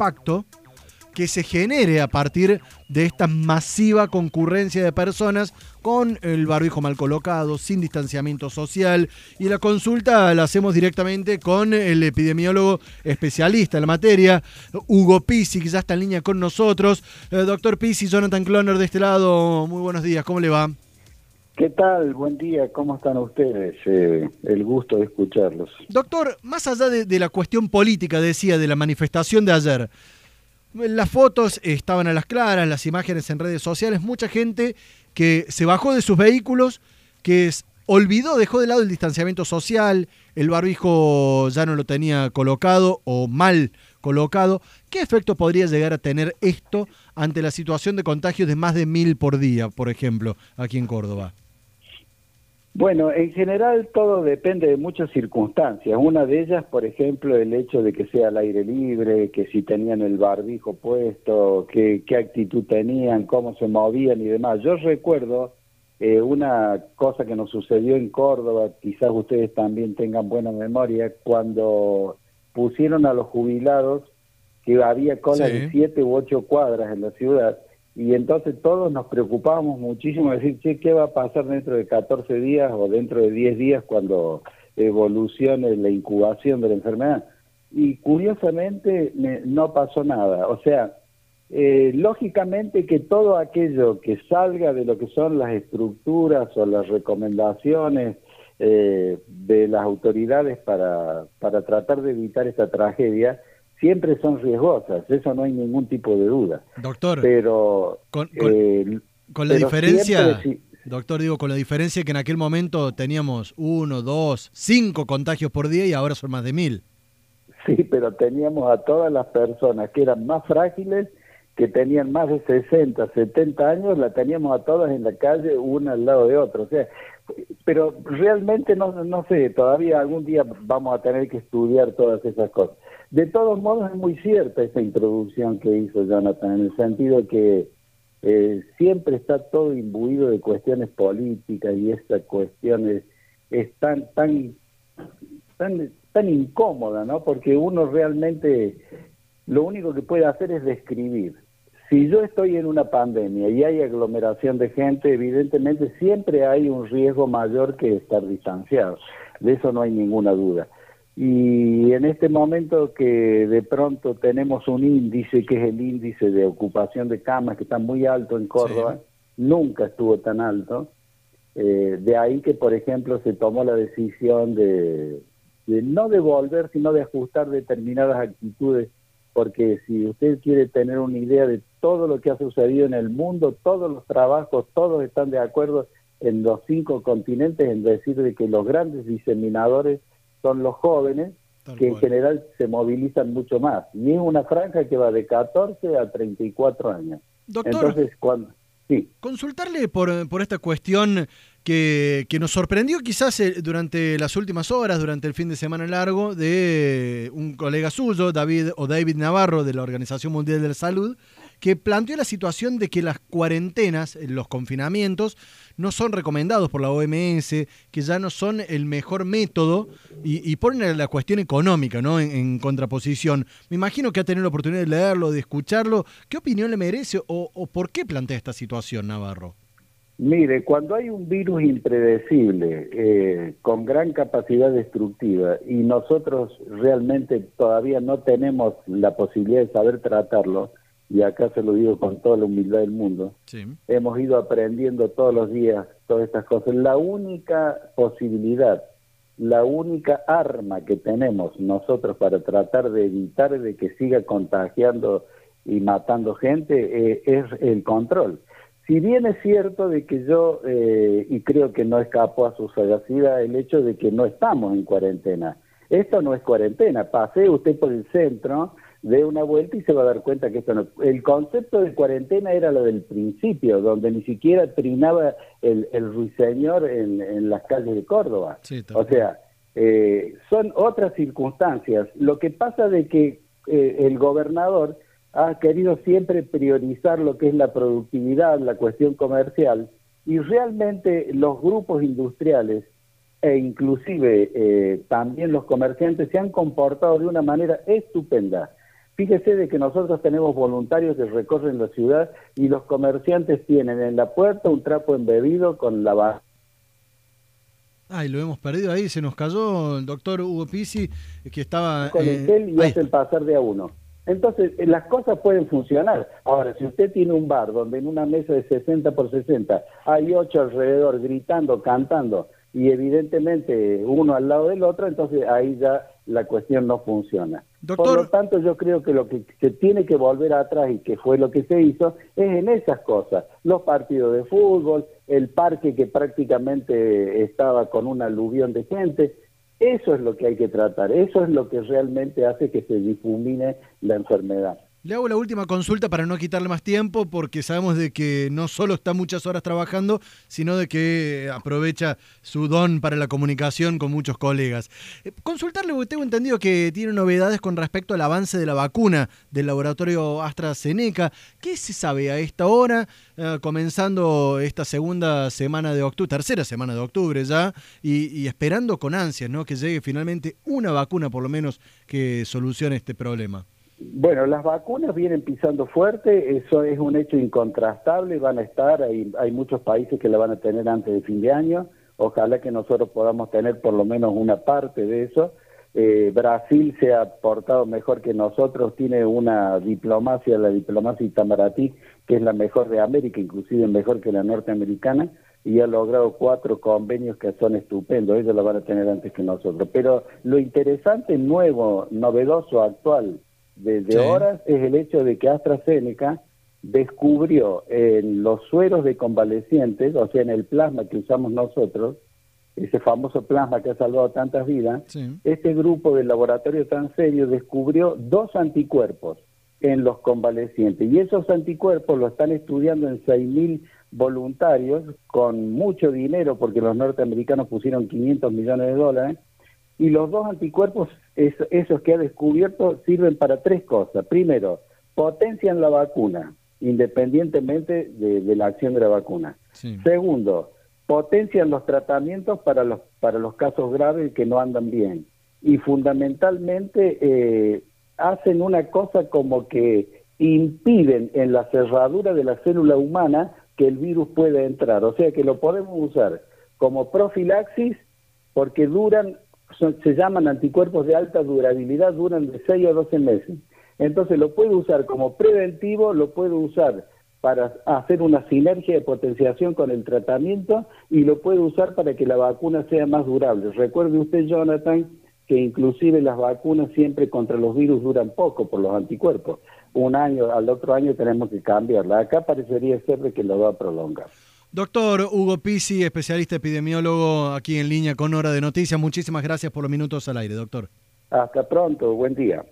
impacto que se genere a partir de esta masiva concurrencia de personas con el barbijo mal colocado, sin distanciamiento social. Y la consulta la hacemos directamente con el epidemiólogo especialista en la materia, Hugo Pisi, que ya está en línea con nosotros. Eh, doctor Pisi, Jonathan Cloner de este lado, muy buenos días, ¿cómo le va? ¿Qué tal? Buen día, ¿cómo están ustedes? Eh, el gusto de escucharlos. Doctor, más allá de la cuestión política, decía, de la manifestación de ayer, las fotos estaban a las claras, las imágenes en redes sociales, mucha gente que se bajó de sus vehículos, que olvidó, dejó de lado el distanciamiento social, el barbijo ya no lo tenía colocado o mal colocado. ¿Qué efecto podría llegar a tener esto ante la situación de contagios de más de mil por día, por ejemplo, aquí en Córdoba? Bueno, en general todo depende de muchas circunstancias. Una de ellas, por ejemplo, el hecho de que sea al aire libre, que si tenían el barbijo puesto, qué actitud tenían, cómo se movían y demás. Yo recuerdo eh, una cosa que nos sucedió en Córdoba, quizás ustedes también tengan buena memoria, cuando pusieron a los jubilados que había colas de siete u ocho cuadras en la ciudad y entonces todos nos preocupábamos muchísimo de decir, che, ¿qué va a pasar dentro de 14 días o dentro de 10 días cuando evolucione la incubación de la enfermedad? Y curiosamente no pasó nada. O sea, eh, lógicamente que todo aquello que salga de lo que son las estructuras o las recomendaciones eh, de las autoridades para, para tratar de evitar esta tragedia, siempre son riesgosas, eso no hay ningún tipo de duda. Doctor, pero con, eh, la diferencia, doctor, digo, con la diferencia que en aquel momento teníamos uno, dos, cinco contagios por día y ahora son más de mil. Sí, pero teníamos a todas las personas que eran más frágiles, que tenían más de 60, 70 años, la teníamos a todas en la calle, una al lado de otra. O sea, pero realmente no, no sé, todavía algún día vamos a tener que estudiar todas esas cosas. De todos modos, es muy cierta esta introducción que hizo Jonathan, en el sentido que eh, siempre está todo imbuido de cuestiones políticas y esta cuestión es, tan, tan, tan, tan incómoda, ¿no? Porque uno realmente lo único que puede hacer es describir. Si yo estoy en una pandemia y hay aglomeración de gente, evidentemente siempre hay un riesgo mayor que estar distanciado. De eso no hay ninguna duda. Y en este momento que de pronto tenemos un índice que es el índice de ocupación de camas que está muy alto en Córdoba, nunca estuvo tan alto. Eh, de ahí que, por ejemplo, se tomó la decisión de, de no devolver, sino de ajustar determinadas actitudes, porque si usted quiere tener una idea de todo lo que ha sucedido en el mundo, todos los trabajos, todos están de acuerdo en los cinco continentes en decir de que los grandes diseminadores son los jóvenes que en general se movilizan mucho más. Y es una franja que va de 14 a 34 años. Doctor, Entonces, cuando, sí. consultarle por, por esta cuestión que, que, nos sorprendió quizás eh, durante las últimas horas, durante el fin de semana largo, de un colega suyo, David o David Navarro, de la Organización Mundial de la Salud, que planteó la situación de que las cuarentenas, los confinamientos, no son recomendados por la OMS, que ya no son el mejor método y, ponen la cuestión económica ¿no? En, contraposición. Me imagino que ha tenido la oportunidad de leerlo, de escucharlo. ¿Qué opinión le merece o, por qué plantea esta situación, Navarro? Mire, cuando hay un virus impredecible, eh, con gran capacidad destructiva, y nosotros realmente todavía no tenemos la posibilidad de saber tratarlo, y acá se lo digo con toda la humildad del mundo, hemos ido aprendiendo todos los días todas estas cosas. La única posibilidad, la única arma que tenemos nosotros para tratar de evitar de que siga contagiando y matando gente eh, es el control. Si bien es cierto de que yo, eh, y creo que no escapó a su sagacidad, el hecho de que no estamos en cuarentena. Esto no es cuarentena. Pase usted por el centro, dé una vuelta y se va a dar cuenta que esto no... El concepto de cuarentena era lo del principio, donde ni siquiera trinaba el, el ruiseñor en, en las calles de Córdoba. o sea, eh, son otras circunstancias. Lo que pasa de que eh, el gobernador ha querido siempre priorizar lo que es la productividad, la cuestión comercial, y realmente los grupos industriales e inclusive eh, también los comerciantes se han comportado de una manera estupenda. Fíjese de que nosotros tenemos voluntarios que recorren la ciudad y los comerciantes tienen en la puerta un trapo embebido con la Ay, lo hemos perdido ahí, se nos cayó el doctor Hugo Pisi, que estaba... Con el gel y hace el pasar de a uno. Entonces, eh, las cosas pueden funcionar. Ahora, si usted tiene un bar donde en una mesa de 60 por 60 hay ocho alrededor gritando, cantando, y evidentemente uno al lado del otro, entonces ahí ya la cuestión no funciona. Por lo tanto, yo creo que lo que se tiene que volver atrás y que fue lo que se hizo es en esas cosas, los partidos de fútbol, el parque que prácticamente estaba con un aluvión de gente, eso es lo que hay que tratar, eso es lo que realmente hace que se difumine la enfermedad. Le hago la última consulta para no quitarle más tiempo, porque sabemos de que no solo está muchas horas trabajando, sino de que aprovecha su don para la comunicación con muchos colegas. Eh, consultarle, porque tengo entendido que tiene novedades con respecto al avance de la vacuna del laboratorio AstraZeneca. ¿Qué se sabe a esta hora, eh, comenzando esta segunda semana de octubre, tercera semana de octubre ya, y, y esperando con ansias ¿no? que llegue finalmente una vacuna, por lo menos, que solucione este problema? Bueno, las vacunas vienen pisando fuerte, eso es un hecho incontrastable, van a estar, hay, hay muchos países que la van a tener antes de fin de año, ojalá que nosotros podamos tener por lo menos una parte de eso. Eh, Brasil se ha portado mejor que nosotros, tiene una diplomacia, la diplomacia Itamaraty, que es la mejor de América, inclusive mejor que la norteamericana, y ha logrado cuatro convenios que son estupendos, ellos la van a tener antes que nosotros. Pero lo interesante, nuevo, novedoso, actual, desde horas es el hecho de que AstraZeneca descubrió en los sueros de convalecientes, o sea, en el plasma que usamos nosotros, ese famoso plasma que ha salvado tantas vidas, este grupo del laboratorio tan serio descubrió dos anticuerpos en los convalecientes. Y esos anticuerpos lo están estudiando en 6.000 voluntarios con mucho dinero porque los norteamericanos pusieron 500 millones de dólares y los dos anticuerpos, esos que ha descubierto, sirven para tres cosas. Primero, potencian la vacuna, independientemente de, la acción de la vacuna. Segundo, potencian los tratamientos para los, para los casos graves que no andan bien. Y fundamentalmente eh, hacen una cosa como que impiden en la cerradura de la célula humana que el virus pueda entrar. O sea que lo podemos usar como profilaxis porque duran se llaman anticuerpos de alta durabilidad, duran de 6 a 12 meses. Entonces lo puedo usar como preventivo, lo puedo usar para hacer una sinergia de potenciación con el tratamiento y lo puedo usar para que la vacuna sea más durable. Recuerde usted, Jonathan, que inclusive las vacunas siempre contra los virus duran poco por los anticuerpos. Un año, al otro año tenemos que cambiarla. Acá parecería ser que lo va a prolongar. Doctor Hugo Pisi, especialista epidemiólogo aquí en línea con Hora de Noticias. Muchísimas gracias por los minutos al aire, doctor. Hasta pronto, buen día.